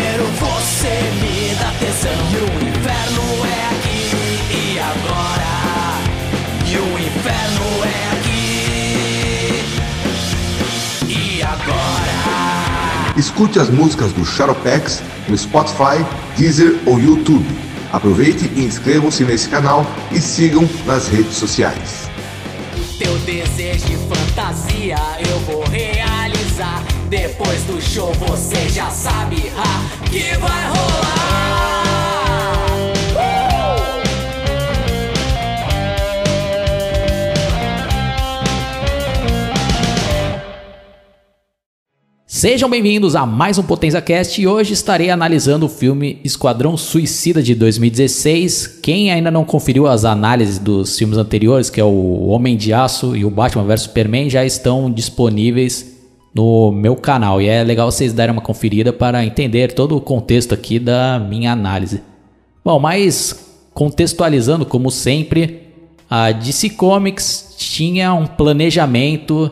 Do banheiro, você me dá tesão. E o inferno é aqui e agora. E o inferno é aqui e agora. Escute as músicas do Shadowpex no Spotify, Deezer ou YouTube. Aproveite e inscrevam-se nesse canal e sigam nas redes sociais. Teu desejo de fantasia. Depois do show você já sabe ha, que vai rolar. Sejam bem-vindos a mais um Potenza Cast e hoje estarei analisando o filme Esquadrão Suicida de 2016. Quem ainda não conferiu as análises dos filmes anteriores, que é o Homem de Aço e o Batman vs Superman, já estão disponíveis no meu canal e é legal vocês darem uma conferida para entender todo o contexto aqui da minha análise. Bom, mas contextualizando como sempre, a DC Comics tinha um planejamento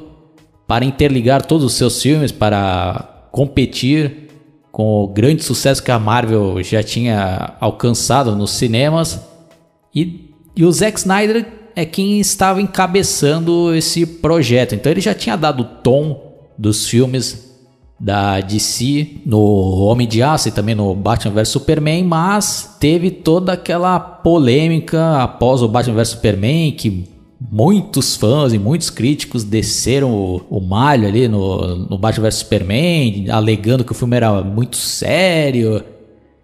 para interligar todos os seus filmes, para competir com o grande sucesso que a Marvel já tinha alcançado nos cinemas. E, e o Zack Snyder é quem estava encabeçando esse projeto. Então ele já tinha dado tom dos filmes da DC no Homem de Aço e também no Batman vs Superman, mas teve toda aquela polêmica após o Batman vs Superman que muitos fãs e muitos críticos desceram o, o malho ali no, no Batman vs Superman, alegando que o filme era muito sério,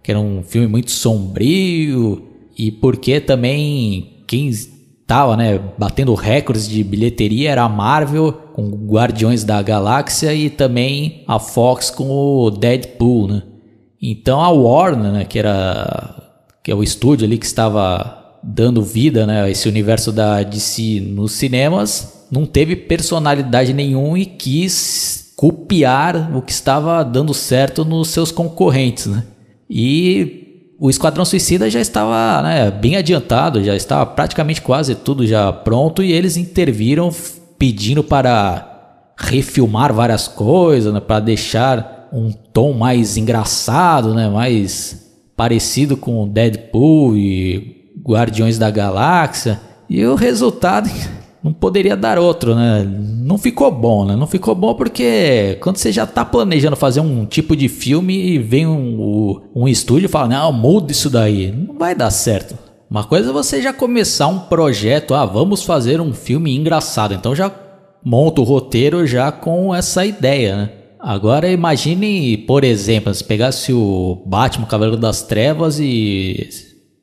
que era um filme muito sombrio, e porque também quem estava né, batendo recordes de bilheteria era a Marvel com Guardiões da Galáxia e também a Fox com o Deadpool, né? Então a Warner, né, que era que é o estúdio ali que estava dando vida né, a esse universo da DC nos cinemas, não teve personalidade nenhuma e quis copiar o que estava dando certo nos seus concorrentes. Né? E o Esquadrão Suicida já estava né, bem adiantado, já estava praticamente quase tudo já pronto e eles interviram pedindo para refilmar várias coisas, né, para deixar um tom mais engraçado, né, mais parecido com Deadpool e Guardiões da Galáxia. E o resultado não poderia dar outro, né? Não ficou bom, né? Não ficou bom porque quando você já tá planejando fazer um tipo de filme e vem um, um estúdio e fala, não, muda isso daí. Não vai dar certo. Uma coisa é você já começar um projeto, ah, vamos fazer um filme engraçado. Então já monta o roteiro já com essa ideia, né? Agora imagine, por exemplo, se pegasse o Batman Cavaleiro das Trevas e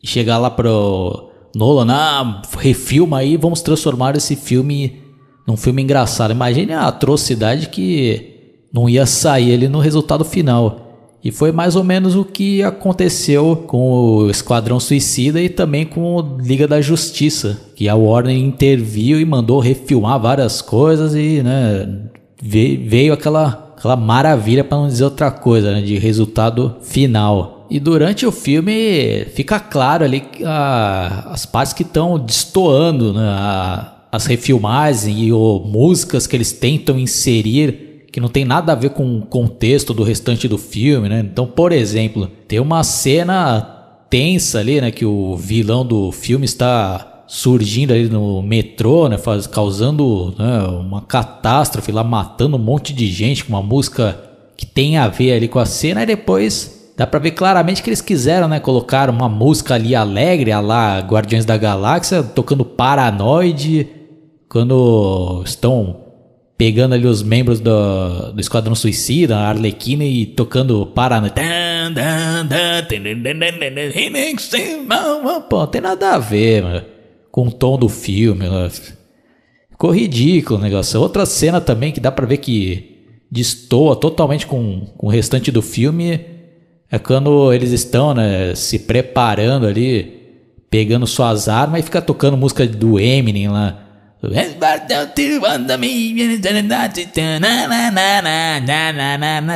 chegar lá pro Nolan, ah, refilma aí, vamos transformar esse filme num filme engraçado. Imagine a atrocidade que não ia sair ali no resultado final. E foi mais ou menos o que aconteceu com o Esquadrão Suicida e também com o Liga da Justiça, que a Warner interviu e mandou refilmar várias coisas e né, veio aquela, aquela maravilha, para não dizer outra coisa, né, de resultado final. E durante o filme fica claro ali a, as partes que estão destoando, né? a, as refilmagens e o, músicas que eles tentam inserir que não tem nada a ver com o contexto do restante do filme, né? Então, por exemplo, tem uma cena tensa ali, né, que o vilão do filme está surgindo ali no metrô, né, faz, causando né, uma catástrofe lá, matando um monte de gente com uma música que tem a ver ali com a cena e depois Dá pra ver claramente que eles quiseram, né? Colocar uma música ali alegre, a lá Guardiões da Galáxia, tocando Paranoide, quando estão pegando ali os membros do, do Esquadrão Suicida, a Arlequina e tocando Paranoide. Pô, não tem nada a ver, mano, com o tom do filme. Ficou ridículo o negócio. Outra cena também que dá pra ver que destoa totalmente com, com o restante do filme é quando eles estão né, se preparando ali, pegando suas armas e fica tocando música do Eminem lá.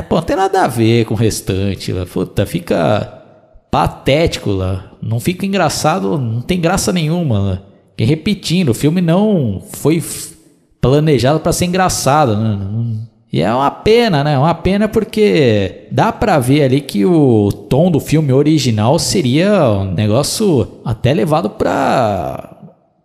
Pô, não tem nada a ver com o restante. Puta, fica patético lá. Não fica engraçado, não tem graça nenhuma. Lá. E repetindo, o filme não foi planejado para ser engraçado. Né? E é uma pena, né? Uma pena porque dá para ver ali que o tom do filme original seria um negócio até levado para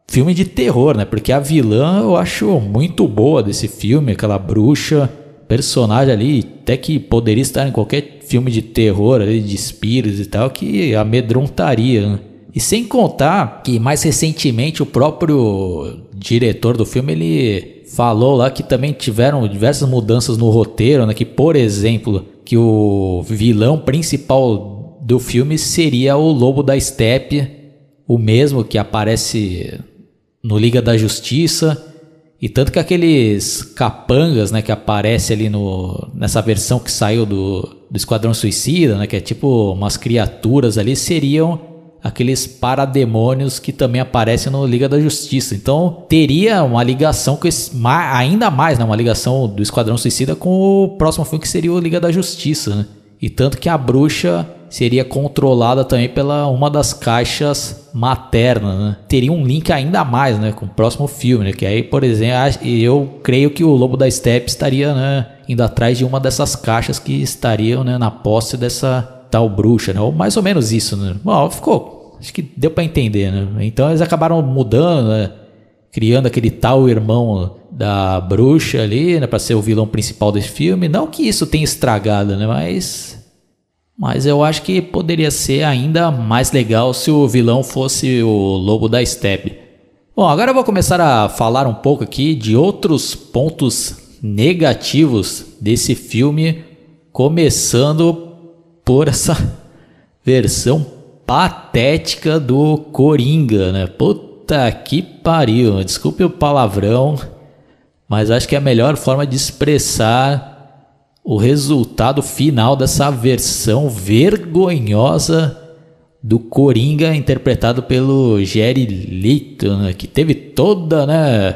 filme de terror, né? Porque a vilã eu acho muito boa desse filme, aquela bruxa, personagem ali, até que poderia estar em qualquer filme de terror ali, de espíritos e tal, que amedrontaria, né? E sem contar que mais recentemente o próprio diretor do filme ele falou lá que também tiveram diversas mudanças no roteiro, né? Que por exemplo, que o vilão principal do filme seria o Lobo da Steppe, o mesmo que aparece no Liga da Justiça. E tanto que aqueles capangas, né, que aparece ali no, nessa versão que saiu do, do Esquadrão Suicida, né, que é tipo umas criaturas ali, seriam aqueles parademônios que também aparecem no Liga da Justiça. Então teria uma ligação com esse, ainda mais, né, uma ligação do Esquadrão Suicida com o próximo filme que seria o Liga da Justiça, né? E tanto que a bruxa seria controlada também pela uma das caixas maternas, né? Teria um link ainda mais, né, com o próximo filme, né? Que aí, por exemplo, eu creio que o Lobo da Steppe estaria, né, indo atrás de uma dessas caixas que estariam, né, na posse dessa tal bruxa, né? Ou mais ou menos isso, né? Bom, ficou. Acho que deu para entender, né? Então eles acabaram mudando, né? Criando aquele tal irmão da bruxa ali, né? Pra ser o vilão principal desse filme. Não que isso tenha estragado, né? Mas. Mas eu acho que poderia ser ainda mais legal se o vilão fosse o Lobo da Steppe. Bom, agora eu vou começar a falar um pouco aqui de outros pontos negativos desse filme, começando por essa versão patética do Coringa, né? Puta que pariu. Desculpe o palavrão, mas acho que é a melhor forma de expressar o resultado final dessa versão vergonhosa do Coringa interpretado pelo Jerry Leto, né? que teve toda, né,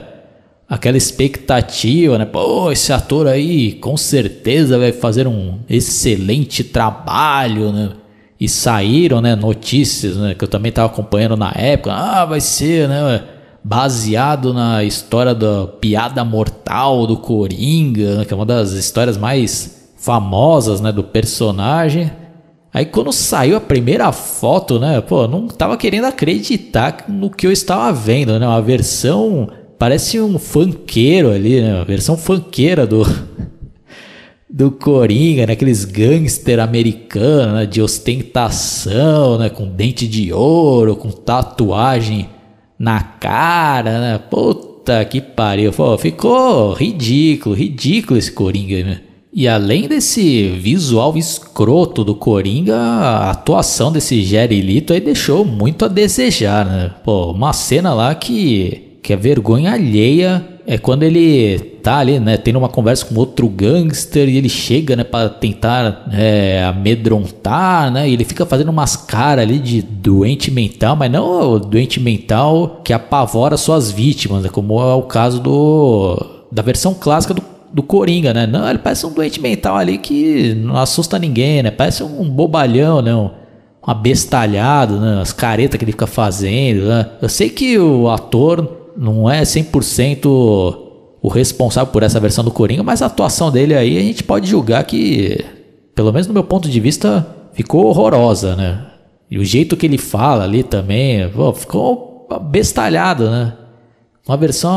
aquela expectativa, né? Pô, esse ator aí com certeza vai fazer um excelente trabalho, né? E saíram, né, notícias, né, que eu também estava acompanhando na época. Ah, vai ser, né, baseado na história da piada mortal do Coringa, né, que é uma das histórias mais famosas, né, do personagem. Aí quando saiu a primeira foto, né, pô, não tava querendo acreditar no que eu estava vendo, né, uma versão Parece um funkeiro ali, né? A versão funkeira do. Do Coringa, né? Aqueles gangster americanos, né? De ostentação, né? Com dente de ouro, com tatuagem na cara, né? Puta que pariu. Pô, ficou ridículo, ridículo esse Coringa, né? E além desse visual escroto do Coringa, a atuação desse Jerry Lito aí deixou muito a desejar, né? Pô, uma cena lá que que é vergonha alheia é quando ele tá ali, né, tendo uma conversa com outro gangster e ele chega, né, para tentar é, amedrontar, né, e ele fica fazendo umas caras ali de doente mental, mas não doente mental que apavora suas vítimas, né, como é o caso do da versão clássica do, do Coringa, né, não, ele parece um doente mental ali que não assusta ninguém, né, parece um bobalhão, né, um, um abestalhado, né, as caretas que ele fica fazendo, né, eu sei que o ator não é 100% o responsável por essa versão do Coringa, mas a atuação dele aí a gente pode julgar que, pelo menos no meu ponto de vista, ficou horrorosa, né? E o jeito que ele fala ali também, pô, ficou bestalhado, né? Uma versão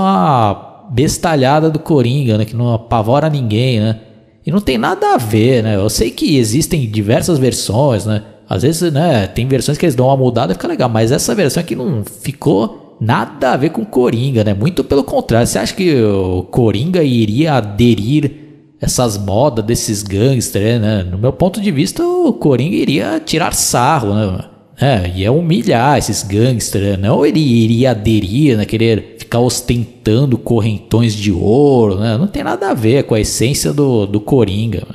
bestalhada do Coringa, né? Que não apavora ninguém, né? E não tem nada a ver, né? Eu sei que existem diversas versões, né? Às vezes, né, tem versões que eles dão uma mudada e fica legal, mas essa versão aqui não ficou nada a ver com Coringa, né? Muito pelo contrário. Você acha que o Coringa iria aderir essas modas desses gangsters, né? No meu ponto de vista, o Coringa iria tirar sarro, né? É, ia humilhar esses gangsters, né? não ele iria aderir, né? Querer ficar ostentando correntões de ouro, né? Não tem nada a ver com a essência do, do Coringa.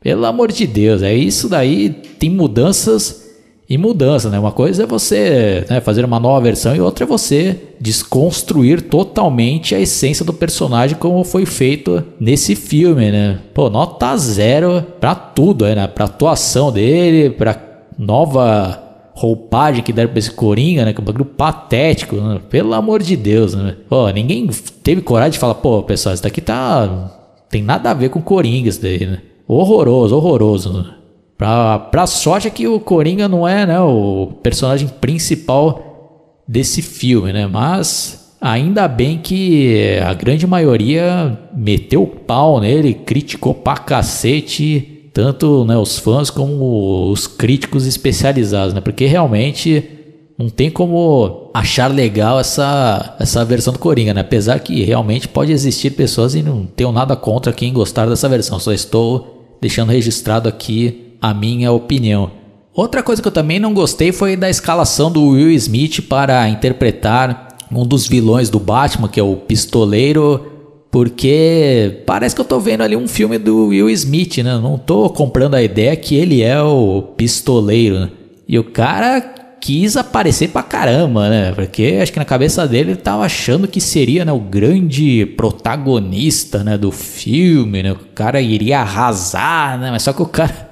Pelo amor de Deus, é isso daí. Tem mudanças e mudanças, né? Uma coisa é você né, fazer uma nova versão e outra é você desconstruir totalmente a essência do personagem como foi feito nesse filme, né? Pô, nota zero pra tudo, né? Pra atuação dele, pra nova roupagem que deram pra esse Coringa, né? Que é um bagulho patético, né? Pelo amor de Deus, né? Pô, ninguém teve coragem de falar, pô, pessoal, isso daqui tá. Tem nada a ver com Coringa isso daí, né? Horroroso, horroroso. Né? Pra, pra sorte é que o Coringa não é, né, o personagem principal desse filme, né? Mas ainda bem que a grande maioria meteu o pau nele, criticou pra cacete tanto né, os fãs como os críticos especializados, né? Porque realmente não tem como achar legal essa, essa versão do Coringa, né? Apesar que realmente pode existir pessoas e não tenho nada contra quem gostar dessa versão, só estou deixando registrado aqui a minha opinião. Outra coisa que eu também não gostei foi da escalação do Will Smith para interpretar um dos vilões do Batman, que é o Pistoleiro porque parece que eu tô vendo ali um filme do Will Smith, né? Não tô comprando a ideia que ele é o pistoleiro, né? E o cara quis aparecer pra caramba, né? Porque acho que na cabeça dele ele tava achando que seria né, o grande protagonista né, do filme, né? O cara iria arrasar, né? Mas só que o cara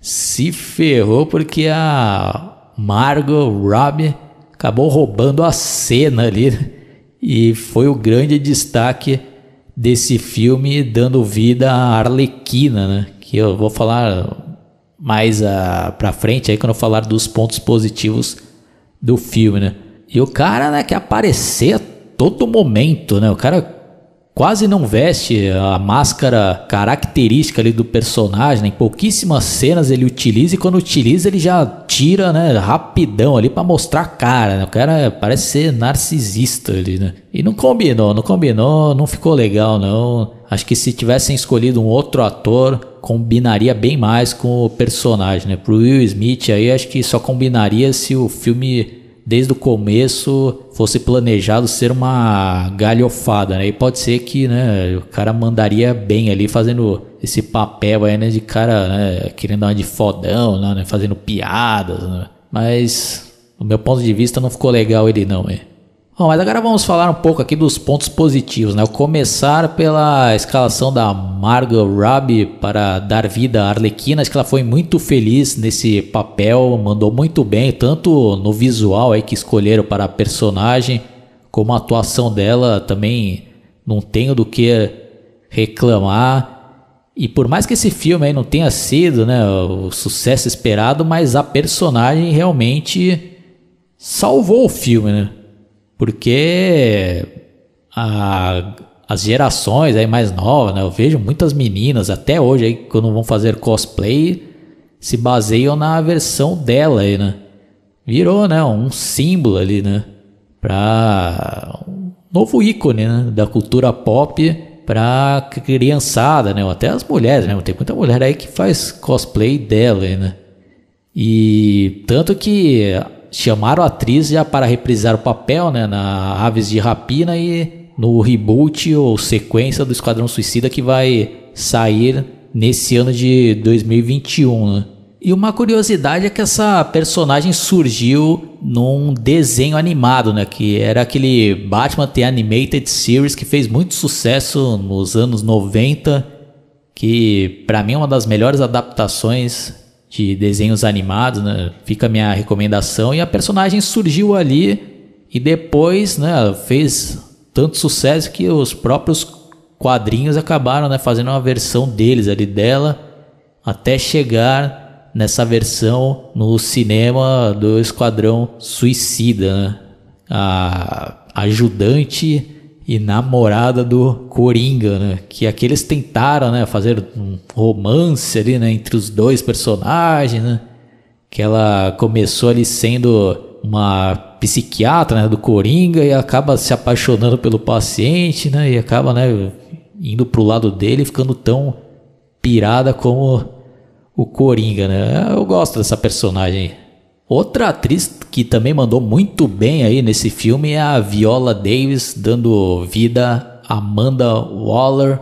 se ferrou porque a Margot Robbie acabou roubando a cena ali né? e foi o grande destaque desse filme dando vida à Arlequina, né? Que eu vou falar mais uh, pra frente aí quando eu falar dos pontos positivos do filme, né? E o cara, né, quer aparecer a todo momento, né? O cara quase não veste a máscara característica ali do personagem, né? em pouquíssimas cenas ele utiliza e quando utiliza ele já tira, né, rapidão ali para mostrar a cara, né? O cara parece ser narcisista ali, né? E não combinou, não combinou, não ficou legal não. Acho que se tivessem escolhido um outro ator, combinaria bem mais com o personagem, né? Pro Will Smith aí acho que só combinaria se o filme desde o começo fosse planejado ser uma galhofada, né? E pode ser que, né, o cara mandaria bem ali fazendo esse papel aí, né, de cara, né, querendo dar de fodão, né, fazendo piadas, né? Mas, do meu ponto de vista, não ficou legal ele não, é. Bom, mas agora vamos falar um pouco aqui dos pontos positivos, né? começar pela escalação da Margot Robbie para dar vida à Arlequina. Acho que ela foi muito feliz nesse papel, mandou muito bem, tanto no visual aí que escolheram para a personagem, como a atuação dela também não tenho do que reclamar. E por mais que esse filme aí não tenha sido né, o sucesso esperado, mas a personagem realmente salvou o filme, né? Porque a, as gerações aí mais novas, né, eu vejo muitas meninas até hoje aí quando vão fazer cosplay se baseiam na versão dela aí, né? Virou, né, um símbolo ali, né, para um novo ícone, né, da cultura pop para criançada, né, até as mulheres, né? Tem muita mulher aí que faz cosplay dela, aí, né? E tanto que chamaram a atriz já para reprisar o papel né, na Aves de Rapina e no reboot ou sequência do Esquadrão Suicida que vai sair nesse ano de 2021. Né? E uma curiosidade é que essa personagem surgiu num desenho animado, né? Que era aquele Batman The Animated Series que fez muito sucesso nos anos 90, que para mim é uma das melhores adaptações de desenhos animados, né? Fica a minha recomendação. E a personagem surgiu ali e depois, né, fez tanto sucesso que os próprios quadrinhos acabaram, né, fazendo uma versão deles ali dela até chegar nessa versão no cinema do Esquadrão Suicida, né? A ajudante e namorada do Coringa, né? Que aqueles tentaram, né, fazer um romance ali, né, entre os dois personagens, né? Que ela começou ali sendo uma psiquiatra, né, do Coringa e acaba se apaixonando pelo paciente, né? E acaba, né, indo pro lado dele, ficando tão pirada como o Coringa, né? Eu gosto dessa personagem. Outra atriz que também mandou muito bem aí nesse filme é a Viola Davis, dando vida a Amanda Waller,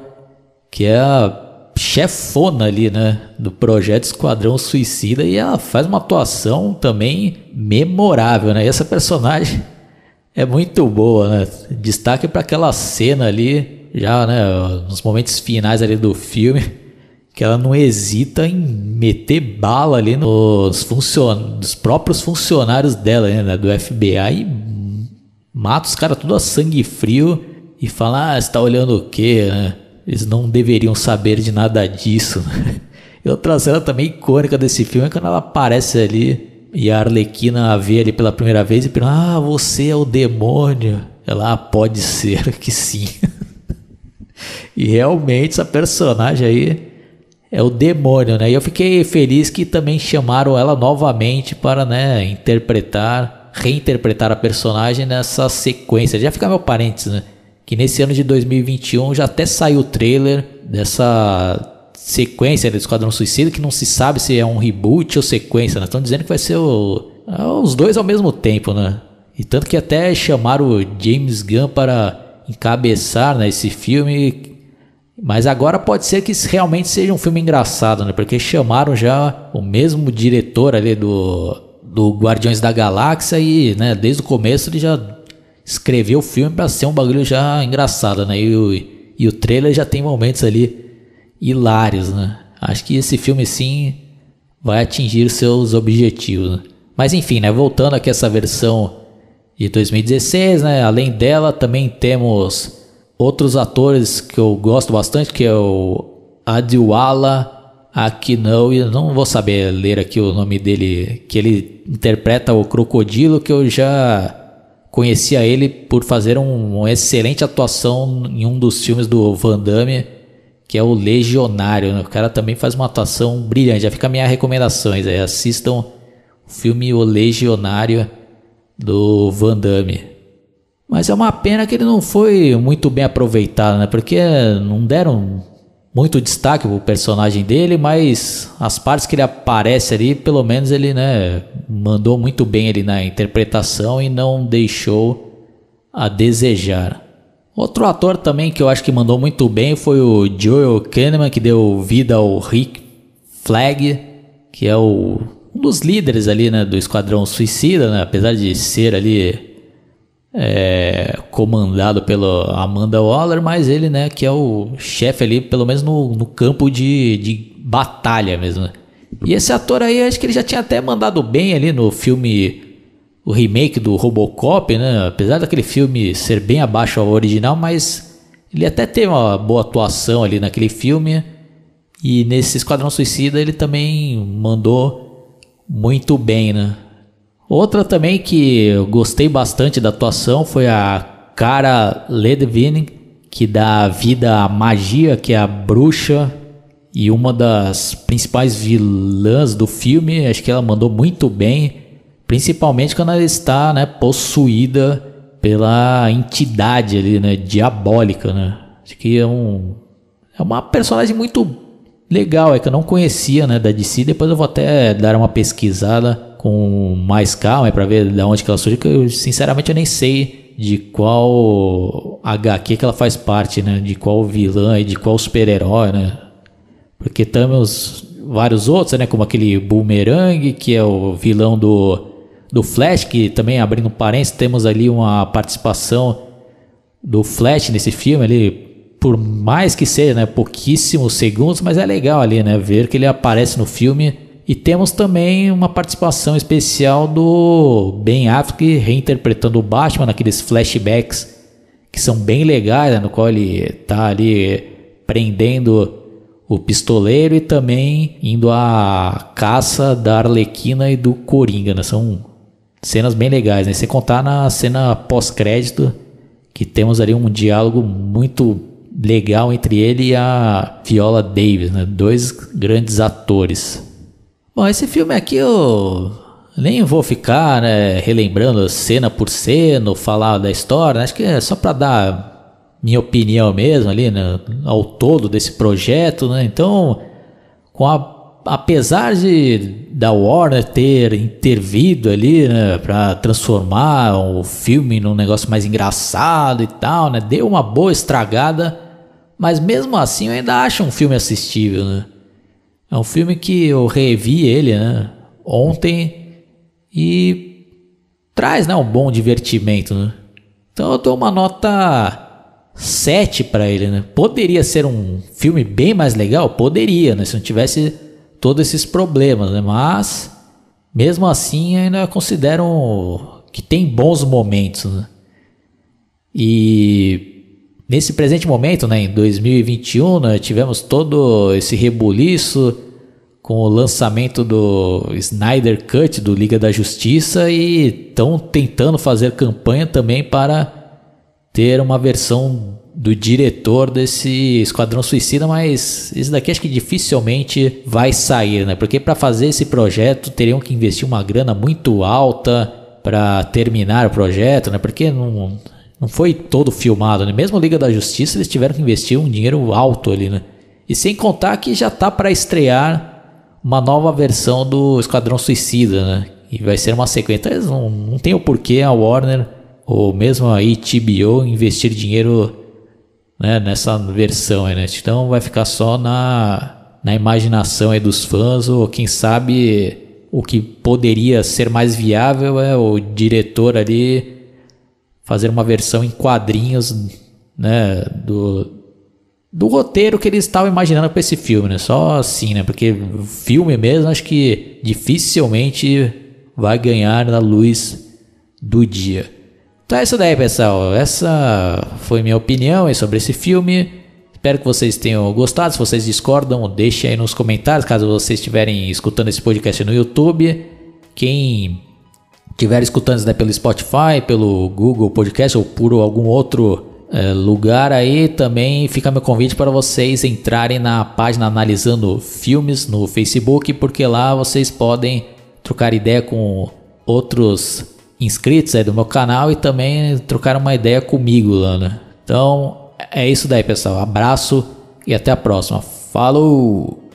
que é a chefona ali, né, do projeto Esquadrão Suicida e ela faz uma atuação também memorável, né? E essa personagem é muito boa, né? Destaque para aquela cena ali, já, né, nos momentos finais ali do filme que ela não hesita em meter bala ali nos, funcion... nos próprios funcionários dela, né, do FBI, e mata os caras tudo a sangue frio e fala, ah, você tá olhando o quê, né? Eles não deveriam saber de nada disso. e outra cena também icônica desse filme é quando ela aparece ali e a Arlequina a vê ali pela primeira vez e pergunta, ah, você é o demônio. Ela, ah, pode ser que sim. e realmente essa personagem aí é o demônio, né? E eu fiquei feliz que também chamaram ela novamente para, né, interpretar, reinterpretar a personagem nessa sequência. Já fica meu parênteses, né? Que nesse ano de 2021 já até saiu o trailer dessa sequência do Esquadrão Suicida, que não se sabe se é um reboot ou sequência, né? Estão dizendo que vai ser o, os dois ao mesmo tempo, né? E tanto que até chamaram o James Gunn para encabeçar né, esse filme mas agora pode ser que realmente seja um filme engraçado, né? Porque chamaram já o mesmo diretor ali do, do Guardiões da Galáxia e, né, desde o começo ele já escreveu o filme para ser um bagulho já engraçado, né? E o, e o trailer já tem momentos ali hilários, né? Acho que esse filme sim vai atingir seus objetivos. Né? Mas enfim, né? Voltando aqui a essa versão de 2016, né? Além dela também temos outros atores que eu gosto bastante, que é o Adiwala Akinau, e não vou saber ler aqui o nome dele, que ele interpreta o Crocodilo, que eu já conhecia ele por fazer um, uma excelente atuação em um dos filmes do Van Damme, que é o Legionário. Né? O cara também faz uma atuação brilhante. Já fica a minha recomendações aí. Assistam o filme O Legionário do Van Damme. Mas é uma pena que ele não foi muito bem aproveitado, né? Porque não deram muito destaque pro personagem dele, mas as partes que ele aparece ali, pelo menos ele, né, mandou muito bem ali na interpretação e não deixou a desejar. Outro ator também que eu acho que mandou muito bem foi o Joel Kahneman, que deu vida ao Rick Flag, que é o, um dos líderes ali, né, do Esquadrão Suicida, né, apesar de ser ali é, comandado pela Amanda Waller, mas ele, né, que é o chefe ali, pelo menos no, no campo de, de batalha mesmo. Né? E esse ator aí, acho que ele já tinha até mandado bem ali no filme, o remake do Robocop, né? Apesar daquele filme ser bem abaixo ao original, mas ele até teve uma boa atuação ali naquele filme. E nesse Esquadrão Suicida ele também mandou muito bem, né? Outra também que eu gostei bastante da atuação foi a Cara Ledvine, que dá vida à magia, que é a bruxa e uma das principais vilãs do filme. Acho que ela mandou muito bem, principalmente quando ela está né, possuída pela entidade ali, né, diabólica, né? Acho que é um é uma personagem muito legal, é que eu não conhecia, né, da DC. Depois eu vou até dar uma pesquisada com mais calma para ver de onde que ela surge, que eu sinceramente eu nem sei de qual HQ que ela faz parte, né? De qual vilã e de qual super-herói, né? Porque temos vários outros, né? Como aquele Boomerang, que é o vilão do, do Flash, que também, abrindo parênteses, temos ali uma participação do Flash nesse filme ali, por mais que seja, né? Pouquíssimos segundos, mas é legal ali, né? Ver que ele aparece no filme e temos também uma participação especial do Ben Affleck reinterpretando o Batman naqueles flashbacks que são bem legais, né, no qual ele está ali prendendo o pistoleiro e também indo à caça da Arlequina e do Coringa, né? São cenas bem legais, né? Sem contar na cena pós-crédito que temos ali um diálogo muito legal entre ele e a Viola Davis, né? Dois grandes atores. Bom, esse filme aqui eu nem vou ficar né, relembrando cena por cena, falar da história, né? acho que é só para dar minha opinião mesmo ali, né, ao todo desse projeto, né? Então, com a apesar de da Warner ter intervido ali, né, para transformar o filme num negócio mais engraçado e tal, né, deu uma boa estragada, mas mesmo assim eu ainda acho um filme assistível, né? É um filme que eu revi ele, né, ontem e traz, né, um bom divertimento, né? Então eu dou uma nota 7 para ele, né? Poderia ser um filme bem mais legal, poderia, né, se não tivesse todos esses problemas, né? Mas mesmo assim ainda considero que tem bons momentos. Né? E nesse presente momento, né, em 2021, né, tivemos todo esse rebuliço com o lançamento do Snyder Cut do Liga da Justiça e estão tentando fazer campanha também para ter uma versão do diretor desse Esquadrão Suicida, mas isso daqui acho que dificilmente vai sair, né? Porque para fazer esse projeto teriam que investir uma grana muito alta para terminar o projeto, né? Porque não, não foi todo filmado, né? Mesmo Liga da Justiça eles tiveram que investir um dinheiro alto ali, né? E sem contar que já tá para estrear uma nova versão do Esquadrão Suicida, né? E vai ser uma sequência. Não, não tem o porquê a Warner ou mesmo a HBO investir dinheiro né, nessa versão né? Então vai ficar só na, na imaginação aí dos fãs, ou quem sabe o que poderia ser mais viável é o diretor ali fazer uma versão em quadrinhos, né, do, do roteiro que eles estavam imaginando para esse filme, né? Só assim, né? Porque filme mesmo acho que dificilmente vai ganhar na luz do dia. Então é isso daí, pessoal. Essa foi minha opinião sobre esse filme. Espero que vocês tenham gostado. Se vocês discordam, deixem aí nos comentários. Caso vocês estiverem escutando esse podcast no YouTube. Quem estiver escutando né, pelo Spotify, pelo Google Podcast ou por algum outro é, lugar aí, também fica meu convite para vocês entrarem na página Analisando Filmes no Facebook, porque lá vocês podem trocar ideia com outros inscritos aí do meu canal e também trocaram uma ideia comigo lá, né? Então é isso daí, pessoal. Abraço e até a próxima. Falou!